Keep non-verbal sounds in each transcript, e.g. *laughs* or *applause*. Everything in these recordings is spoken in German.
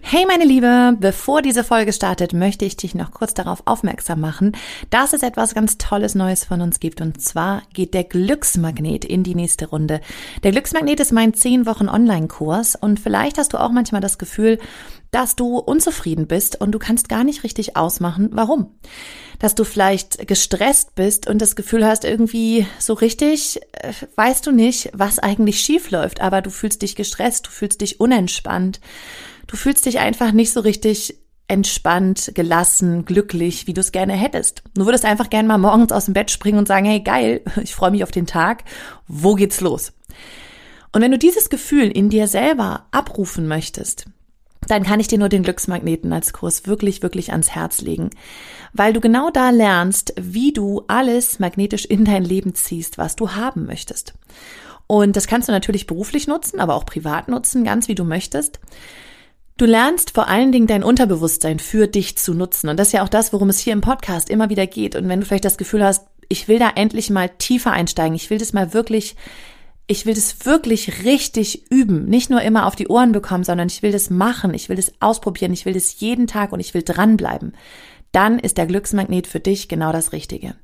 Hey meine Liebe, bevor diese Folge startet, möchte ich dich noch kurz darauf aufmerksam machen, dass es etwas ganz Tolles Neues von uns gibt. Und zwar geht der Glücksmagnet in die nächste Runde. Der Glücksmagnet ist mein 10 Wochen Online-Kurs und vielleicht hast du auch manchmal das Gefühl, dass du unzufrieden bist und du kannst gar nicht richtig ausmachen, warum. Dass du vielleicht gestresst bist und das Gefühl hast, irgendwie so richtig äh, weißt du nicht, was eigentlich schief läuft, aber du fühlst dich gestresst, du fühlst dich unentspannt Du fühlst dich einfach nicht so richtig entspannt, gelassen, glücklich, wie du es gerne hättest. Du würdest einfach gerne mal morgens aus dem Bett springen und sagen, hey geil, *laughs* ich freue mich auf den Tag, wo geht's los? Und wenn du dieses Gefühl in dir selber abrufen möchtest, dann kann ich dir nur den Glücksmagneten als Kurs wirklich, wirklich ans Herz legen, weil du genau da lernst, wie du alles magnetisch in dein Leben ziehst, was du haben möchtest. Und das kannst du natürlich beruflich nutzen, aber auch privat nutzen, ganz wie du möchtest. Du lernst vor allen Dingen dein Unterbewusstsein für dich zu nutzen. Und das ist ja auch das, worum es hier im Podcast immer wieder geht. Und wenn du vielleicht das Gefühl hast, ich will da endlich mal tiefer einsteigen, ich will das mal wirklich, ich will das wirklich richtig üben, nicht nur immer auf die Ohren bekommen, sondern ich will das machen, ich will das ausprobieren, ich will das jeden Tag und ich will dranbleiben, dann ist der Glücksmagnet für dich genau das Richtige.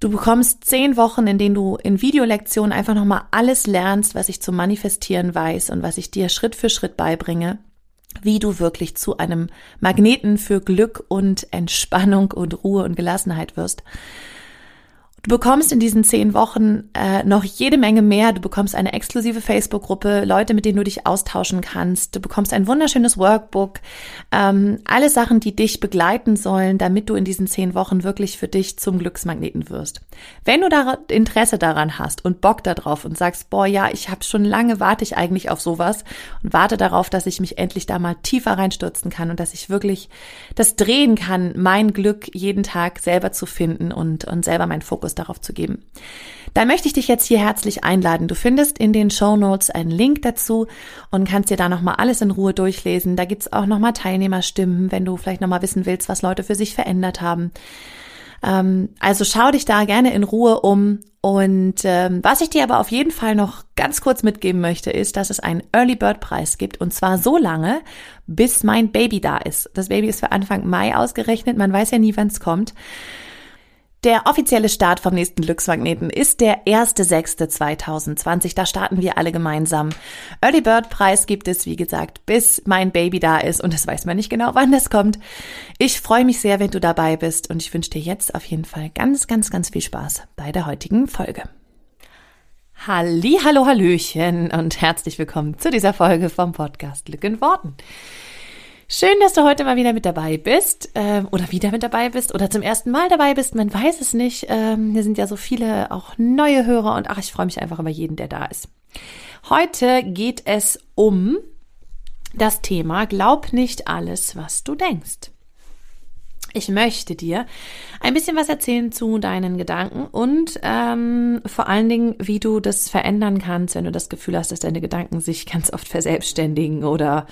Du bekommst zehn Wochen, in denen du in Videolektionen einfach nochmal alles lernst, was ich zum Manifestieren weiß und was ich dir Schritt für Schritt beibringe wie du wirklich zu einem Magneten für Glück und Entspannung und Ruhe und Gelassenheit wirst. Du bekommst in diesen zehn Wochen äh, noch jede Menge mehr. Du bekommst eine exklusive Facebook-Gruppe, Leute, mit denen du dich austauschen kannst. Du bekommst ein wunderschönes Workbook. Ähm, alle Sachen, die dich begleiten sollen, damit du in diesen zehn Wochen wirklich für dich zum Glücksmagneten wirst. Wenn du da Interesse daran hast und Bock darauf und sagst, boah, ja, ich habe schon lange, warte ich eigentlich auf sowas und warte darauf, dass ich mich endlich da mal tiefer reinstürzen kann und dass ich wirklich das drehen kann, mein Glück jeden Tag selber zu finden und, und selber meinen Fokus Fokus darauf zu geben. Dann möchte ich dich jetzt hier herzlich einladen. Du findest in den Show Notes einen Link dazu und kannst dir da nochmal alles in Ruhe durchlesen. Da gibt's auch nochmal Teilnehmerstimmen, wenn du vielleicht nochmal wissen willst, was Leute für sich verändert haben. Ähm, also schau dich da gerne in Ruhe um. Und ähm, was ich dir aber auf jeden Fall noch ganz kurz mitgeben möchte, ist, dass es einen Early Bird Preis gibt. Und zwar so lange, bis mein Baby da ist. Das Baby ist für Anfang Mai ausgerechnet. Man weiß ja nie, wann es kommt. Der offizielle Start vom nächsten Glücksmagneten ist der 1.6.2020. Da starten wir alle gemeinsam. Early Bird Preis gibt es, wie gesagt, bis mein Baby da ist und das weiß man nicht genau, wann das kommt. Ich freue mich sehr, wenn du dabei bist und ich wünsche dir jetzt auf jeden Fall ganz, ganz, ganz viel Spaß bei der heutigen Folge. Halli, hallo, hallöchen und herzlich willkommen zu dieser Folge vom Podcast Glück in Worten. Schön, dass du heute mal wieder mit dabei bist ähm, oder wieder mit dabei bist oder zum ersten Mal dabei bist. Man weiß es nicht. Ähm, hier sind ja so viele auch neue Hörer und ach, ich freue mich einfach über jeden, der da ist. Heute geht es um das Thema Glaub nicht alles, was du denkst. Ich möchte dir ein bisschen was erzählen zu deinen Gedanken und ähm, vor allen Dingen, wie du das verändern kannst, wenn du das Gefühl hast, dass deine Gedanken sich ganz oft verselbstständigen oder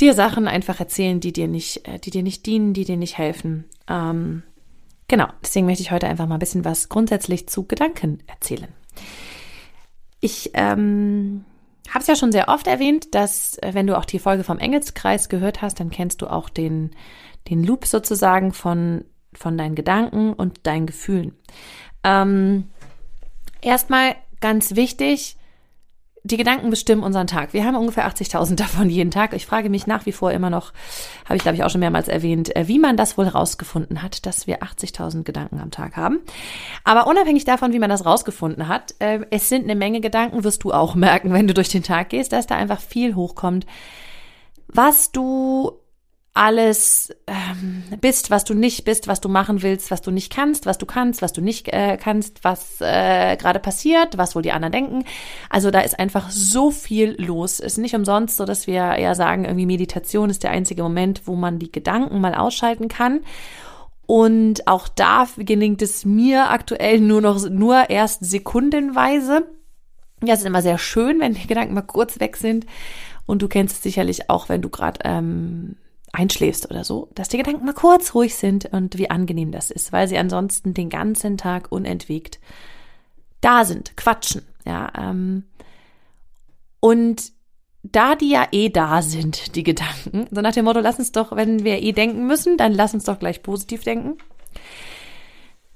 dir Sachen einfach erzählen, die dir nicht, äh, die dir nicht dienen, die dir nicht helfen. Ähm, genau, deswegen möchte ich heute einfach mal ein bisschen was grundsätzlich zu Gedanken erzählen. Ich ähm, habe es ja schon sehr oft erwähnt, dass äh, wenn du auch die Folge vom Engelskreis gehört hast, dann kennst du auch den, den Loop sozusagen von, von deinen Gedanken und deinen Gefühlen. Ähm, erstmal ganz wichtig, die Gedanken bestimmen unseren Tag. Wir haben ungefähr 80.000 davon jeden Tag. Ich frage mich nach wie vor immer noch, habe ich glaube ich auch schon mehrmals erwähnt, äh, wie man das wohl rausgefunden hat, dass wir 80.000 Gedanken am Tag haben. Aber unabhängig davon, wie man das rausgefunden hat, äh, es sind eine Menge Gedanken, wirst du auch merken, wenn du durch den Tag gehst, dass da einfach viel hochkommt, was du alles ähm, bist, was du nicht bist, was du machen willst, was du nicht kannst, was du kannst, was du nicht äh, kannst, was äh, gerade passiert, was wohl die anderen denken. Also da ist einfach so viel los. Ist nicht umsonst so, dass wir eher sagen, irgendwie Meditation ist der einzige Moment, wo man die Gedanken mal ausschalten kann Und auch da gelingt es mir aktuell nur noch, nur erst sekundenweise. Ja, es ist immer sehr schön, wenn die Gedanken mal kurz weg sind. Und du kennst es sicherlich auch, wenn du gerade ähm, einschläfst oder so, dass die Gedanken mal kurz ruhig sind und wie angenehm das ist, weil sie ansonsten den ganzen Tag unentwegt da sind, quatschen. Ja, ähm, und da die ja eh da sind, die Gedanken, so nach dem Motto, lass uns doch, wenn wir eh denken müssen, dann lass uns doch gleich positiv denken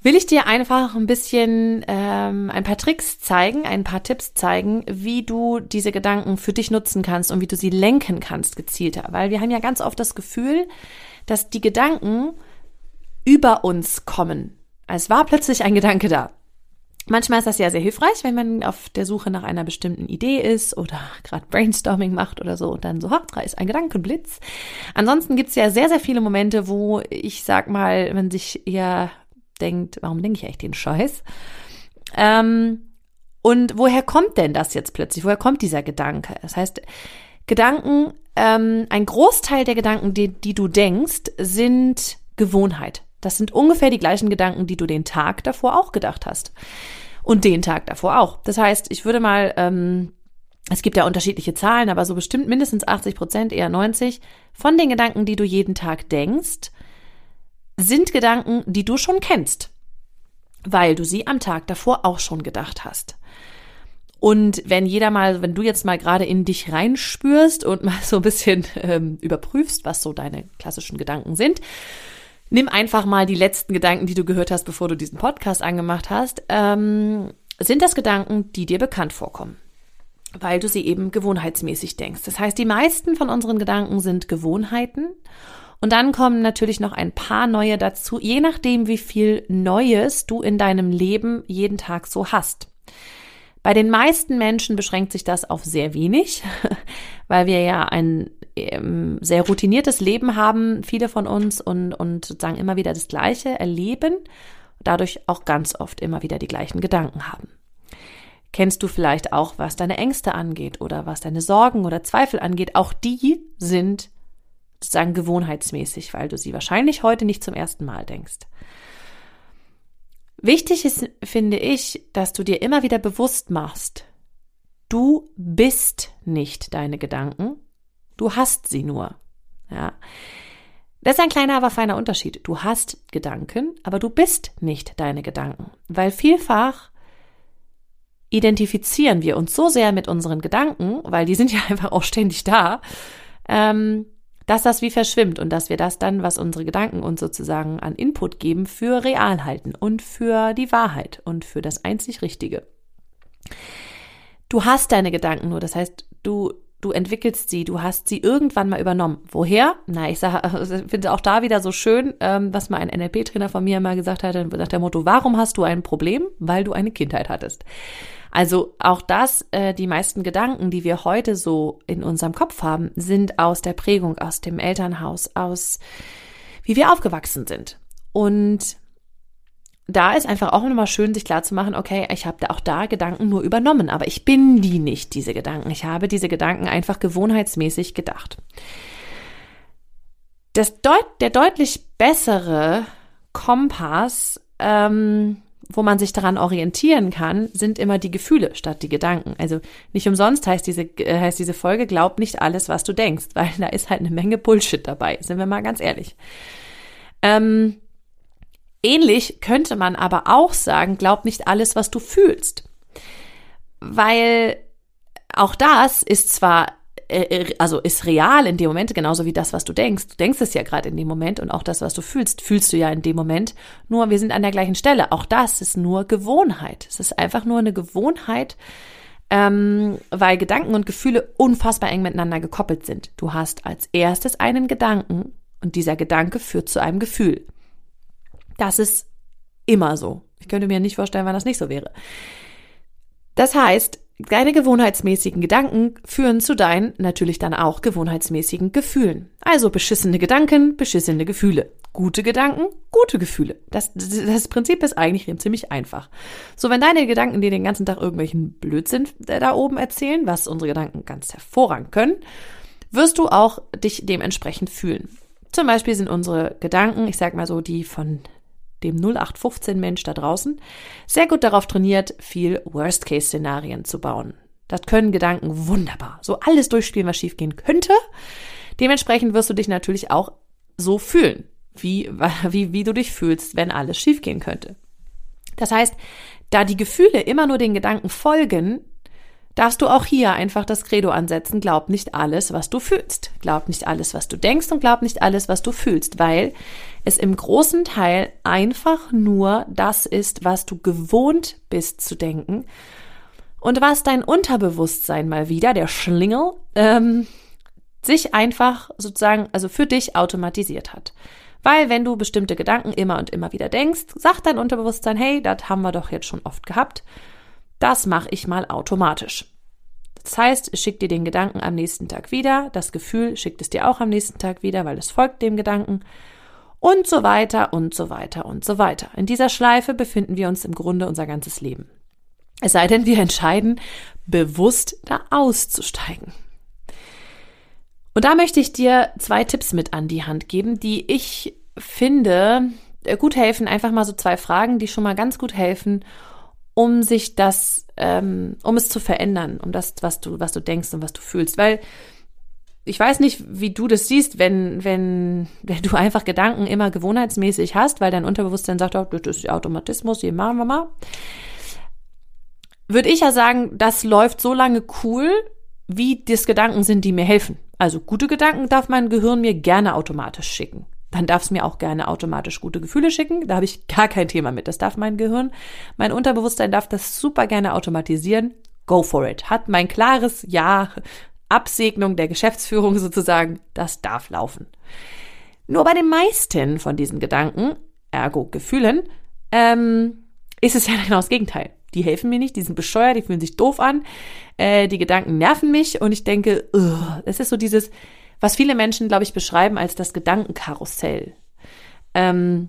will ich dir einfach ein bisschen ähm, ein paar Tricks zeigen, ein paar Tipps zeigen, wie du diese Gedanken für dich nutzen kannst und wie du sie lenken kannst gezielter. Weil wir haben ja ganz oft das Gefühl, dass die Gedanken über uns kommen. Es war plötzlich ein Gedanke da. Manchmal ist das ja sehr hilfreich, wenn man auf der Suche nach einer bestimmten Idee ist oder gerade Brainstorming macht oder so und dann so, ha, da ist ein Gedankenblitz. Ansonsten gibt's ja sehr, sehr viele Momente, wo ich sag mal, man sich eher denkt, warum denke ich eigentlich den Scheiß? Ähm, und woher kommt denn das jetzt plötzlich? Woher kommt dieser Gedanke? Das heißt, Gedanken, ähm, ein Großteil der Gedanken, die, die du denkst, sind Gewohnheit. Das sind ungefähr die gleichen Gedanken, die du den Tag davor auch gedacht hast. Und den Tag davor auch. Das heißt, ich würde mal, ähm, es gibt ja unterschiedliche Zahlen, aber so bestimmt mindestens 80 Prozent, eher 90 von den Gedanken, die du jeden Tag denkst, sind Gedanken, die du schon kennst, weil du sie am Tag davor auch schon gedacht hast. Und wenn jeder mal, wenn du jetzt mal gerade in dich reinspürst und *laughs* mal so ein bisschen ähm, überprüfst, was so deine klassischen Gedanken sind, nimm einfach mal die letzten Gedanken, die du gehört hast, bevor du diesen Podcast angemacht hast. Ähm, sind das Gedanken, die dir bekannt vorkommen? Weil du sie eben gewohnheitsmäßig denkst. Das heißt, die meisten von unseren Gedanken sind Gewohnheiten und dann kommen natürlich noch ein paar neue dazu, je nachdem, wie viel Neues du in deinem Leben jeden Tag so hast. Bei den meisten Menschen beschränkt sich das auf sehr wenig, *laughs* weil wir ja ein ähm, sehr routiniertes Leben haben, viele von uns und, und sozusagen immer wieder das Gleiche erleben, dadurch auch ganz oft immer wieder die gleichen Gedanken haben. Kennst du vielleicht auch, was deine Ängste angeht oder was deine Sorgen oder Zweifel angeht? Auch die sind sozusagen gewohnheitsmäßig, weil du sie wahrscheinlich heute nicht zum ersten Mal denkst. Wichtig ist, finde ich, dass du dir immer wieder bewusst machst, du bist nicht deine Gedanken, du hast sie nur. Ja. Das ist ein kleiner, aber feiner Unterschied. Du hast Gedanken, aber du bist nicht deine Gedanken, weil vielfach identifizieren wir uns so sehr mit unseren Gedanken, weil die sind ja *laughs* einfach auch ständig da, ähm, dass das wie verschwimmt und dass wir das dann, was unsere Gedanken uns sozusagen an Input geben, für real halten und für die Wahrheit und für das einzig Richtige. Du hast deine Gedanken nur, das heißt, du du entwickelst sie, du hast sie irgendwann mal übernommen. Woher? Na, ich *laughs* finde auch da wieder so schön, ähm, was mal ein NLP-Trainer von mir mal gesagt hat, nach der Motto, warum hast du ein Problem? Weil du eine Kindheit hattest. Also auch das, äh, die meisten Gedanken, die wir heute so in unserem Kopf haben, sind aus der Prägung, aus dem Elternhaus, aus wie wir aufgewachsen sind. Und da ist einfach auch nochmal schön, sich klar zu machen, okay, ich habe da auch da Gedanken nur übernommen, aber ich bin die nicht, diese Gedanken. Ich habe diese Gedanken einfach gewohnheitsmäßig gedacht. Das deut der deutlich bessere Kompass ähm, wo man sich daran orientieren kann, sind immer die Gefühle statt die Gedanken. Also nicht umsonst heißt diese, äh, heißt diese Folge, glaub nicht alles, was du denkst, weil da ist halt eine Menge Bullshit dabei, sind wir mal ganz ehrlich. Ähm, ähnlich könnte man aber auch sagen, glaub nicht alles, was du fühlst. Weil auch das ist zwar also ist real in dem Moment, genauso wie das, was du denkst. Du denkst es ja gerade in dem Moment und auch das, was du fühlst, fühlst du ja in dem Moment. Nur wir sind an der gleichen Stelle. Auch das ist nur Gewohnheit. Es ist einfach nur eine Gewohnheit, ähm, weil Gedanken und Gefühle unfassbar eng miteinander gekoppelt sind. Du hast als erstes einen Gedanken und dieser Gedanke führt zu einem Gefühl. Das ist immer so. Ich könnte mir nicht vorstellen, wann das nicht so wäre. Das heißt, Deine gewohnheitsmäßigen Gedanken führen zu deinen natürlich dann auch gewohnheitsmäßigen Gefühlen. Also beschissene Gedanken, beschissene Gefühle. Gute Gedanken, gute Gefühle. Das, das Prinzip ist eigentlich ziemlich einfach. So, wenn deine Gedanken dir den ganzen Tag irgendwelchen Blödsinn da oben erzählen, was unsere Gedanken ganz hervorragend können, wirst du auch dich dementsprechend fühlen. Zum Beispiel sind unsere Gedanken, ich sag mal so, die von dem 0815 Mensch da draußen, sehr gut darauf trainiert, viel Worst-Case-Szenarien zu bauen. Das können Gedanken wunderbar. So alles durchspielen, was schiefgehen könnte. Dementsprechend wirst du dich natürlich auch so fühlen, wie, *laughs* wie, wie du dich fühlst, wenn alles schiefgehen könnte. Das heißt, da die Gefühle immer nur den Gedanken folgen, darfst du auch hier einfach das Credo ansetzen, glaub nicht alles, was du fühlst. Glaub nicht alles, was du denkst und glaub nicht alles, was du fühlst, weil es im großen Teil einfach nur das ist, was du gewohnt bist zu denken und was dein Unterbewusstsein mal wieder, der Schlingel, ähm, sich einfach sozusagen, also für dich automatisiert hat. Weil wenn du bestimmte Gedanken immer und immer wieder denkst, sagt dein Unterbewusstsein, hey, das haben wir doch jetzt schon oft gehabt. Das mache ich mal automatisch. Das heißt, es schickt dir den Gedanken am nächsten Tag wieder, das Gefühl schickt es dir auch am nächsten Tag wieder, weil es folgt dem Gedanken und so weiter und so weiter und so weiter. In dieser Schleife befinden wir uns im Grunde unser ganzes Leben. Es sei denn, wir entscheiden, bewusst da auszusteigen. Und da möchte ich dir zwei Tipps mit an die Hand geben, die ich finde äh, gut helfen. Einfach mal so zwei Fragen, die schon mal ganz gut helfen, um sich das, ähm, um es zu verändern, um das, was du, was du denkst und was du fühlst. Weil ich weiß nicht, wie du das siehst, wenn, wenn, *laughs* wenn du einfach Gedanken immer gewohnheitsmäßig hast, weil dein Unterbewusstsein sagt, oh, das ist Automatismus, hier machen wir mal würde ich ja sagen, das läuft so lange cool, wie das Gedanken sind, die mir helfen. Also gute Gedanken darf mein Gehirn mir gerne automatisch schicken. Dann darf es mir auch gerne automatisch gute Gefühle schicken. Da habe ich *laughs* gar kein Thema mit. Das darf mein Gehirn. Mein Unterbewusstsein darf das super gerne automatisieren. Go for it. Hat mein klares Ja, Absegnung der Geschäftsführung *laughs* sozusagen. Das darf laufen. Nur bei den meisten von diesen Gedanken, ergo Gefühlen, ähm, ist es ja *laughs* genau das Gegenteil die helfen mir nicht, die sind bescheuert, die fühlen sich doof an, äh, die Gedanken nerven mich und ich denke, es ist so dieses, was viele Menschen, glaube ich, beschreiben als das Gedankenkarussell. Ähm,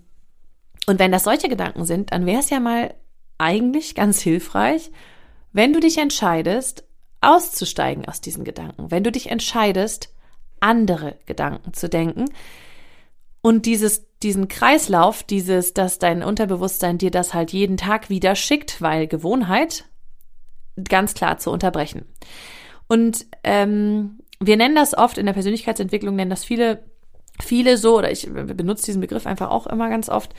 und wenn das solche Gedanken sind, dann wäre es ja mal eigentlich ganz hilfreich, wenn du dich entscheidest, auszusteigen aus diesen Gedanken, wenn du dich entscheidest, andere Gedanken zu denken, und dieses, diesen Kreislauf, dieses, dass dein Unterbewusstsein dir das halt jeden Tag wieder schickt, weil Gewohnheit, ganz klar zu unterbrechen. Und ähm, wir nennen das oft in der Persönlichkeitsentwicklung, nennen das viele viele so, oder ich benutze diesen Begriff einfach auch immer ganz oft,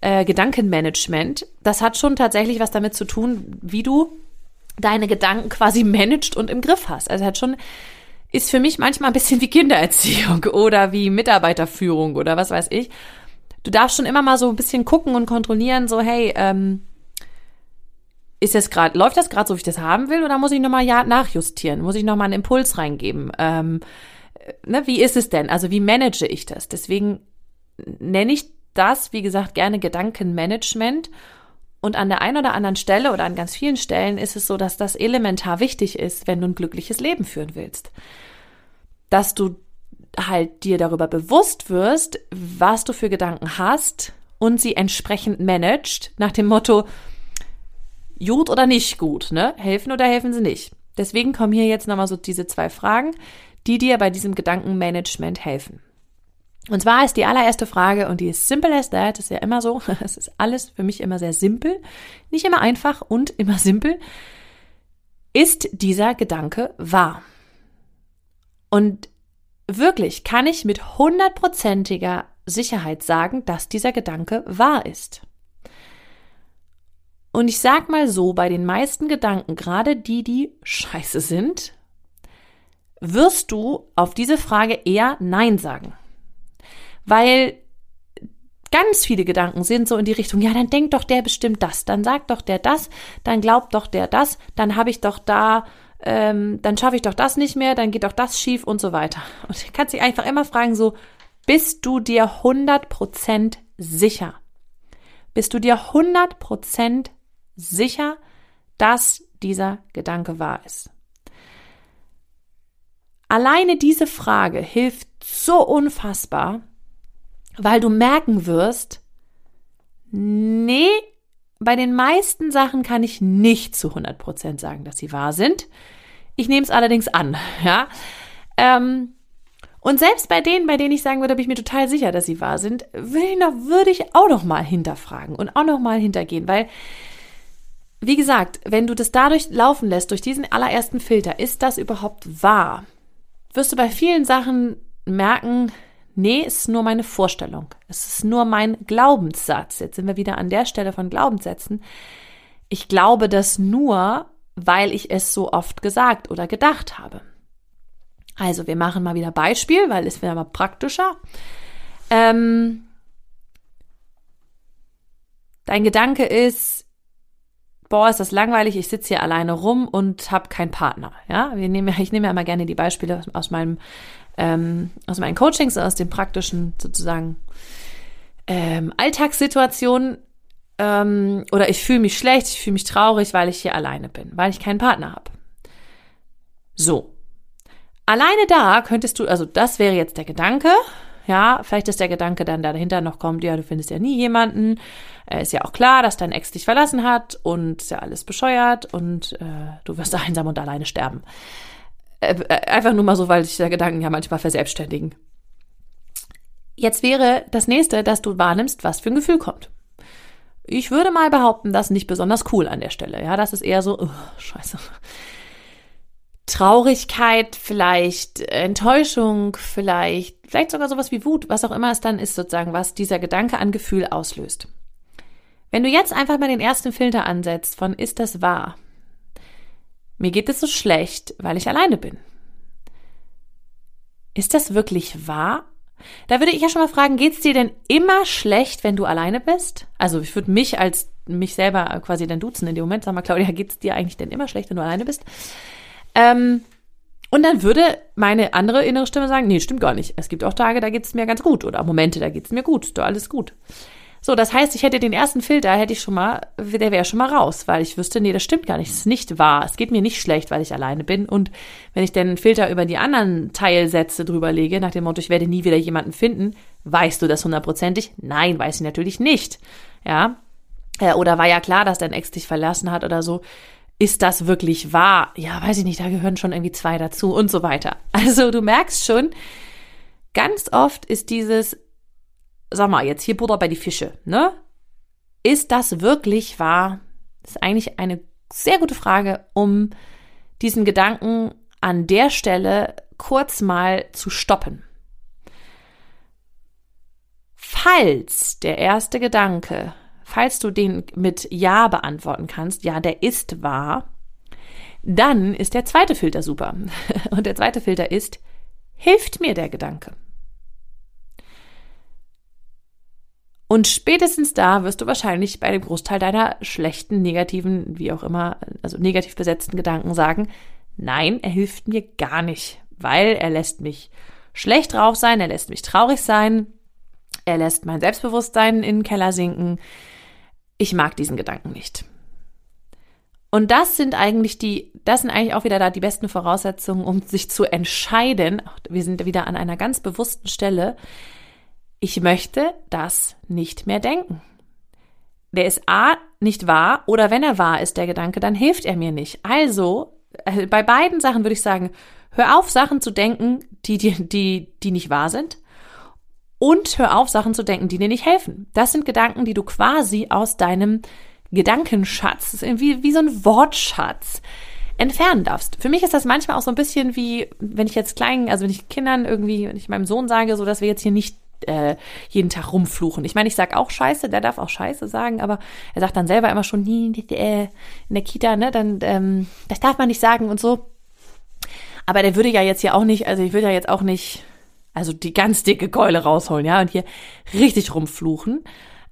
äh, Gedankenmanagement. Das hat schon tatsächlich was damit zu tun, wie du deine Gedanken quasi managst und im Griff hast. Also hat schon ist für mich manchmal ein bisschen wie Kindererziehung *laughs* oder wie Mitarbeiterführung oder was weiß ich. Du darfst schon immer mal so ein bisschen gucken und kontrollieren, so hey, ähm, ist das gerade, läuft das gerade so, wie ich das haben will, oder muss ich nochmal ja nachjustieren? Muss ich nochmal einen Impuls reingeben? Ähm, ne, wie ist es denn? Also wie manage ich das? Deswegen nenne ich das, wie gesagt, gerne Gedankenmanagement und an der einen oder anderen Stelle oder an ganz vielen Stellen ist es so, dass das elementar wichtig ist, wenn du ein glückliches Leben führen willst. Dass du halt dir darüber bewusst wirst, was du für Gedanken hast und sie entsprechend managst, nach dem Motto, gut oder nicht gut, ne? Helfen oder helfen sie nicht? Deswegen kommen hier jetzt nochmal so diese zwei Fragen, die dir bei diesem Gedankenmanagement helfen. Und zwar ist die allererste Frage, und die ist simple as that, ist ja immer so, *laughs* es ist alles für mich immer sehr simpel, nicht immer einfach und immer simpel. Ist dieser Gedanke wahr? Und wirklich kann ich mit hundertprozentiger Sicherheit sagen, dass dieser Gedanke wahr ist. Und ich sag mal so, bei den meisten Gedanken, gerade die, die scheiße sind, wirst du auf diese Frage eher Nein sagen weil ganz viele Gedanken sind so in die Richtung, ja, dann denkt doch der bestimmt das, dann sagt doch der das, dann glaubt doch der das, dann habe ich doch da, ähm, dann schaffe ich doch das nicht mehr, dann geht doch das schief und so weiter. Und du kannst dich einfach immer fragen, so, bist du dir 100% sicher? Bist du dir 100% sicher, dass dieser Gedanke wahr ist? Alleine diese Frage hilft so unfassbar, weil du merken wirst, nee, bei den meisten Sachen kann ich nicht zu 100% sagen, dass sie wahr sind. Ich nehme es allerdings an, *laughs* ja. Ähm, Und selbst bei denen, bei denen ich sagen würde, bin ich mir total sicher, dass sie wahr sind, würde ich, auch noch mal hinterfragen und auch noch mal hintergehen, weil wie gesagt, wenn du das dadurch laufen lässt, durch diesen allerersten Filter, ist das überhaupt wahr? Wirst du bei vielen Sachen merken, nee, es ist nur meine Vorstellung. Es ist nur mein Glaubenssatz. Jetzt sind wir wieder an der Stelle von Glaubenssätzen. Ich glaube das nur, weil ich es so oft gesagt oder gedacht habe. Also, wir machen mal wieder Beispiel, weil es wäre mal praktischer. Ähm, dein Gedanke ist, boah, ist das langweilig, ich sitze hier alleine rum und habe keinen Partner. Ja, wir nehmen, ich nehme ja immer gerne die Beispiele aus meinem, ähm, aus meinen Coachings, aus den praktischen sozusagen ähm, Alltagssituationen. Ähm, oder ich fühle mich schlecht, ich fühle mich traurig, weil ich hier alleine bin, weil ich keinen Partner habe. So. Alleine da könntest du, also das wäre jetzt der Gedanke, ja, vielleicht ist der Gedanke dann dahinter noch kommt, ja, du findest ja nie jemanden. Äh, ist ja auch klar, dass dein Ex dich verlassen hat und ist ja alles bescheuert und äh, du wirst *laughs* einsam und alleine sterben. Äh, äh, einfach nur mal so, weil sich der Gedanken ja manchmal verselbstständigen. Jetzt wäre das nächste, dass du wahrnimmst, was für ein Gefühl kommt. Ich würde mal behaupten, das ist nicht besonders cool an der Stelle. Ja, das ist eher so, oh, scheiße. Traurigkeit, vielleicht Enttäuschung, vielleicht, vielleicht sogar sowas wie Wut, was auch immer es dann ist, sozusagen, was dieser Gedanke an Gefühl auslöst. Wenn du jetzt einfach mal den ersten Filter ansetzt von ist das wahr? Mir geht es so schlecht, weil ich alleine bin. Ist das wirklich wahr? Da würde ich ja schon mal fragen, geht es dir denn immer schlecht, wenn du alleine bist? Also ich würde mich als mich selber quasi dann duzen in dem Moment. Sag mal, Claudia, geht es dir eigentlich denn immer schlecht, wenn du alleine bist? Ähm, und dann würde meine andere innere Stimme sagen, nee, stimmt gar nicht. Es gibt auch Tage, da geht es mir ganz gut. Oder Momente, da geht es mir gut. Da alles gut. So, das heißt, ich hätte den ersten Filter, hätte ich schon mal, der wäre schon mal raus, weil ich wüsste, nee, das stimmt gar nicht, das ist nicht wahr. Es geht mir nicht schlecht, weil ich alleine bin. Und wenn ich den Filter über die anderen Teilsätze drüber lege, nach dem Motto, ich werde nie wieder jemanden finden, weißt du das hundertprozentig? Nein, weiß ich natürlich nicht. Ja. Äh, oder war ja klar, dass dein Ex dich verlassen hat oder so ist das wirklich wahr? Ja, weiß ich nicht, da gehören schon irgendwie zwei dazu und so weiter. *laughs* Also du merkst schon, ganz oft ist dieses, sag mal, jetzt hier Butter bei die Fische, ne? Ist das wirklich wahr? Das ist eigentlich eine sehr gute Frage, um diesen Gedanken an der Stelle kurz mal zu stoppen. Falls der erste Gedanke falls du den mit Ja beantworten kannst, ja, der ist wahr, dann ist der zweite Filter super. *laughs* Und der zweite Filter ist, hilft mir der Gedanke? Und spätestens da wirst du wahrscheinlich bei dem Großteil deiner schlechten, negativen, wie auch immer, also negativ besetzten Gedanken sagen, nein, er hilft mir gar nicht, weil er lässt mich schlecht drauf sein, er lässt mich traurig sein, er lässt mein Selbstbewusstsein in den Keller sinken, ich mag diesen Gedanken nicht. Und das sind eigentlich die, das sind eigentlich auch wieder da die besten Voraussetzungen, um sich zu entscheiden. Wir sind wieder an einer ganz bewussten Stelle. Ich möchte das nicht mehr denken. Der ist A nicht wahr oder wenn er wahr ist, der Gedanke, dann hilft er mir nicht. Also, äh, bei beiden Sachen würde ich sagen, hör auf, Sachen zu denken, die, die, die, die nicht wahr sind und hör auf, Sachen zu denken, die dir nicht helfen. Das sind Gedanken, die du quasi aus deinem Gedankenschatz, wie, wie so ein Wortschatz, entfernen darfst. Für mich ist das manchmal auch so ein bisschen wie, wenn ich jetzt kleinen, also wenn ich Kindern irgendwie, wenn ich meinem Sohn sage, so dass wir jetzt hier nicht äh, jeden Tag rumfluchen. Ich meine, ich sag auch Scheiße, der darf auch Scheiße sagen, aber er sagt dann selber immer schon nie äh, in der Kita, ne, dann ähm, das darf man nicht sagen und so. Aber der würde ja jetzt hier auch nicht, also ich würde ja jetzt auch nicht also die ganz dicke Keule rausholen, ja, und hier richtig rumfluchen.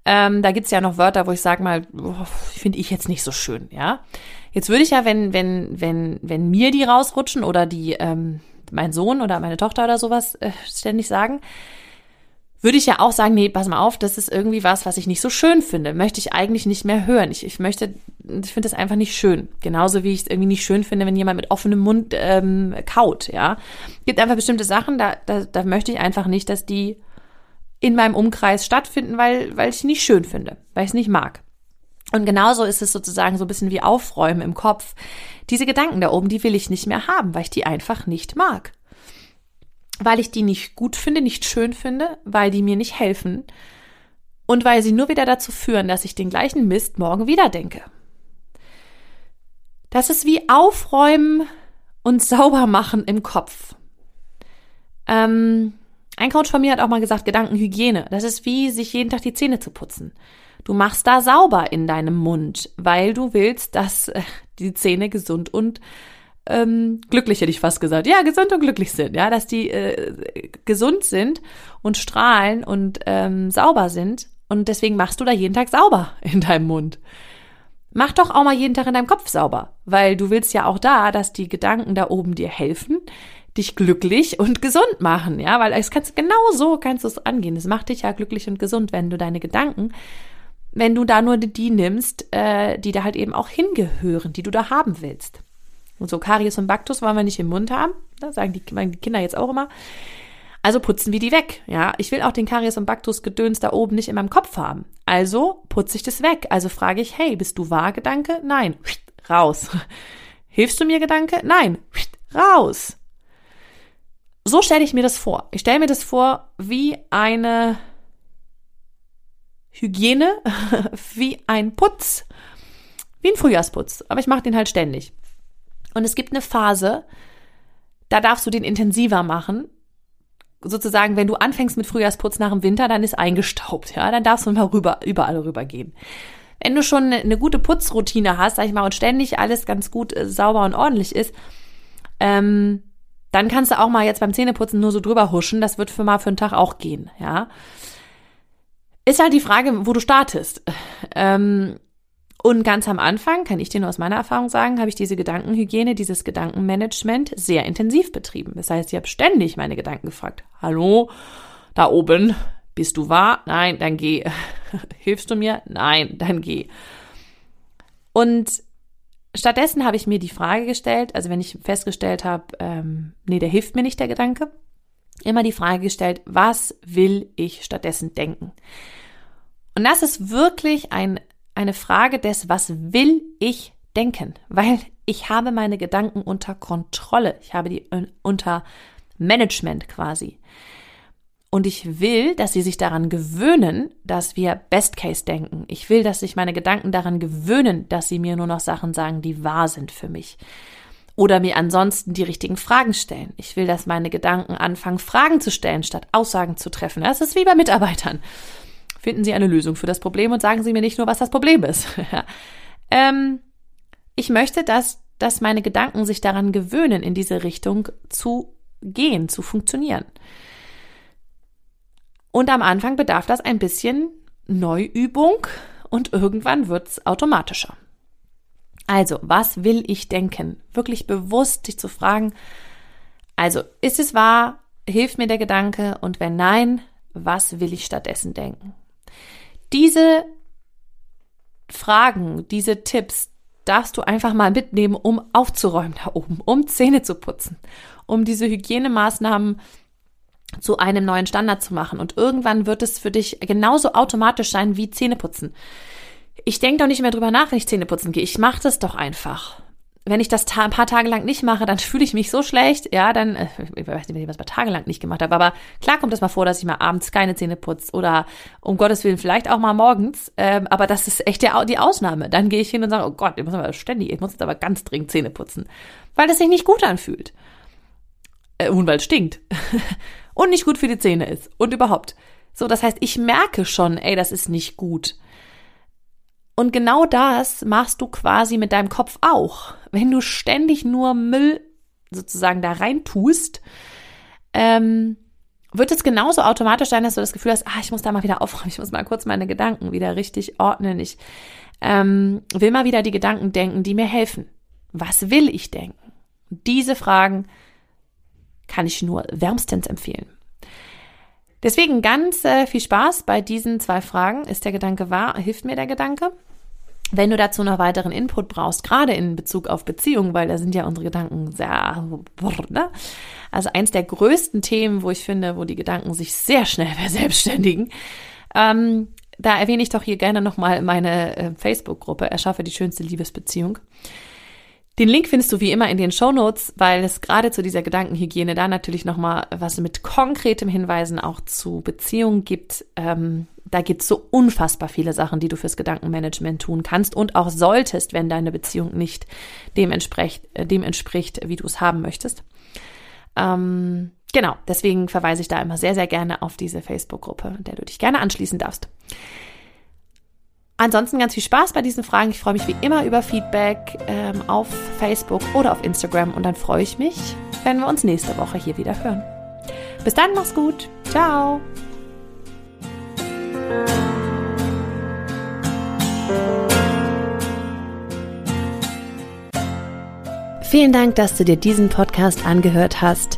Ähm, da gibt's ja noch Wörter, wo ich sage mal, oh, finde ich jetzt nicht so schön, ja. Jetzt würde ich ja, wenn, wenn, wenn, wenn mir die rausrutschen oder die, ähm, mein Sohn oder meine Tochter oder sowas äh, ständig sagen, würde ich ja auch sagen, nee, pass mal auf, das ist irgendwie was, was ich nicht so schön finde. Möchte ich eigentlich nicht mehr hören. Ich, ich möchte, ich finde das einfach nicht schön. Genauso wie ich es irgendwie nicht schön finde, wenn jemand mit offenem Mund ähm, kaut, ja. Gibt einfach bestimmte Sachen, da, da, da möchte ich einfach nicht, dass die in meinem Umkreis stattfinden, weil, weil ich nicht schön finde, weil ich es nicht mag. Und genauso ist es sozusagen so ein bisschen wie Aufräumen im Kopf. Diese Gedanken da oben, die will ich nicht mehr haben, weil ich die einfach nicht mag. Weil ich die nicht gut finde, nicht schön finde, weil die mir nicht helfen und weil sie nur wieder dazu führen, dass ich den gleichen Mist morgen wieder denke. Das ist wie aufräumen und sauber machen im Kopf. Ähm, ein Coach von mir hat auch mal gesagt, Gedankenhygiene. Das ist wie sich jeden Tag die Zähne zu putzen. Du machst da sauber in deinem Mund, weil du willst, dass äh, die Zähne gesund und ähm, glücklich hätte ich fast gesagt. Ja, gesund und glücklich sind, ja, dass die äh, gesund sind und strahlen und ähm, sauber sind. Und deswegen machst du da jeden Tag sauber *laughs* in deinem Mund. Mach doch auch mal jeden Tag in deinem Kopf sauber, weil du willst ja auch da, dass die Gedanken da oben dir helfen, dich glücklich und gesund machen, ja, weil es kannst genau so kannst du es angehen. Es macht dich ja glücklich und gesund, wenn du deine Gedanken, wenn du da nur die nimmst, äh, die da halt eben auch hingehören, die du da haben willst. Und so Karies und Baktus wollen wir nicht im Mund haben. Das sagen die, die Kinder jetzt auch immer. Also putzen wir die weg. Ja, ich will auch den Karies und Baktus Gedöns da oben nicht in meinem Kopf haben. Also putze ich das weg. Also frage ich, hey, bist du wahr, Gedanke? Nein. Raus. *laughs* Hilfst du mir, Gedanke? Nein. Raus. So stelle ich mir das vor. Ich stelle mir das vor wie eine Hygiene, *laughs* wie ein Putz, wie ein Frühjahrsputz. Aber ich mache den halt ständig. Und es gibt eine Phase, da darfst du den intensiver machen. Sozusagen, wenn du anfängst mit Frühjahrsputz nach dem Winter, dann ist eingestaubt, ja, dann darfst du mal rüber, überall rübergehen. Wenn du schon eine gute Putzroutine hast, sag ich mal, und ständig alles ganz gut äh, sauber und ordentlich ist, ähm, dann kannst du auch mal jetzt beim Zähneputzen nur so drüber huschen. Das wird für mal für einen Tag auch gehen, ja. Ist halt die Frage, wo du startest. Ähm, und ganz am Anfang, kann ich dir nur aus meiner Erfahrung sagen, habe ich diese Gedankenhygiene, dieses Gedankenmanagement sehr intensiv betrieben. Das heißt, ich habe ständig meine Gedanken gefragt. Hallo, da oben, bist du wahr? Nein, dann geh. *laughs* Hilfst du mir? Nein, dann geh. Und stattdessen habe ich mir die Frage gestellt, also wenn ich festgestellt habe, ähm, nee, der hilft mir nicht, der Gedanke, immer die Frage gestellt, was will ich stattdessen denken? Und das ist wirklich ein eine Frage des, was will ich denken? Weil ich habe meine Gedanken unter Kontrolle. Ich habe die unter Management quasi. Und ich will, dass sie sich daran gewöhnen, dass wir Best Case denken. Ich will, dass sich meine Gedanken daran gewöhnen, dass sie mir nur noch Sachen sagen, die wahr sind für mich. Oder mir ansonsten die richtigen Fragen stellen. Ich will, dass meine Gedanken anfangen, Fragen zu stellen, statt Aussagen zu treffen. Das ist wie bei Mitarbeitern finden Sie eine Lösung für das Problem und sagen Sie mir nicht nur, was das Problem ist. *laughs* ähm, ich möchte, dass, dass meine Gedanken sich daran gewöhnen, in diese Richtung zu gehen, zu funktionieren. Und am Anfang bedarf das ein bisschen Neuübung und irgendwann wird es automatischer. Also, was will ich denken? Wirklich bewusst dich zu fragen, also, ist es wahr? Hilft mir der Gedanke? Und wenn nein, was will ich stattdessen denken? Diese Fragen, diese Tipps darfst du einfach mal mitnehmen, um aufzuräumen da oben, um Zähne zu putzen, um diese Hygienemaßnahmen zu einem neuen Standard zu machen. Und irgendwann wird es für dich genauso automatisch sein wie Zähneputzen. Ich denke doch nicht mehr drüber nach, wenn ich Zähneputzen gehe. Ich mache das doch einfach wenn ich das ein paar Tage lang nicht mache, dann fühle ich mich so schlecht, ja, dann, äh, ich weiß nicht, wenn ich was paar Tage lang nicht gemacht habe, aber klar kommt es mal vor, dass ich mal abends keine Zähne putze oder um Gottes Willen vielleicht auch mal morgens, ähm, aber das ist echt der, die Ausnahme. Dann gehe ich hin und sage, oh Gott, ich muss aber ständig, ich muss jetzt aber ganz dringend Zähne putzen, weil das sich nicht gut anfühlt. Äh, und weil es stinkt. *laughs* und nicht gut für die Zähne ist und überhaupt. So, das heißt, ich merke schon, ey, das ist nicht gut. Und genau das machst du quasi mit deinem Kopf auch. Wenn du ständig nur Müll sozusagen da rein tust, ähm, wird es genauso automatisch sein, dass du das Gefühl hast, ah, ich muss da mal wieder aufräumen, *laughs* ich muss mal kurz meine Gedanken wieder richtig ordnen. Ich ähm, will mal wieder die Gedanken denken, die mir helfen. Was will ich denken? Diese Fragen kann ich nur wärmstens empfehlen. Deswegen ganz äh, viel Spaß bei diesen zwei Fragen. Ist der Gedanke wahr? Hilft mir der Gedanke? Wenn du dazu noch weiteren Input brauchst, gerade in Bezug auf Beziehungen, weil da sind ja unsere Gedanken sehr, ne? also eins der größten Themen, wo ich finde, wo die Gedanken sich sehr schnell *laughs* verselbstständigen, ähm, da erwähne ich doch hier gerne nochmal meine äh, Facebook-Gruppe, Erschaffe die schönste Liebesbeziehung. Den Link findest du wie immer in den Show Notes, weil es gerade zu dieser Gedankenhygiene da natürlich nochmal was mit konkretem Hinweisen auch zu Beziehungen gibt. Ähm, da gibt es so unfassbar viele Sachen, die du fürs Gedankenmanagement tun kannst und auch solltest, wenn deine Beziehung nicht dem entspricht, äh, dem entspricht wie du es haben möchtest. Ähm, genau, deswegen verweise ich da immer sehr, sehr gerne auf diese Facebook-Gruppe, der du dich gerne anschließen darfst. Ansonsten ganz viel Spaß bei diesen Fragen. Ich freue mich wie immer über Feedback ähm, auf Facebook oder auf Instagram und dann freue ich mich, wenn wir uns nächste Woche hier wieder hören. Bis dann, mach's gut. Ciao. Vielen Dank, dass du dir diesen Podcast angehört hast.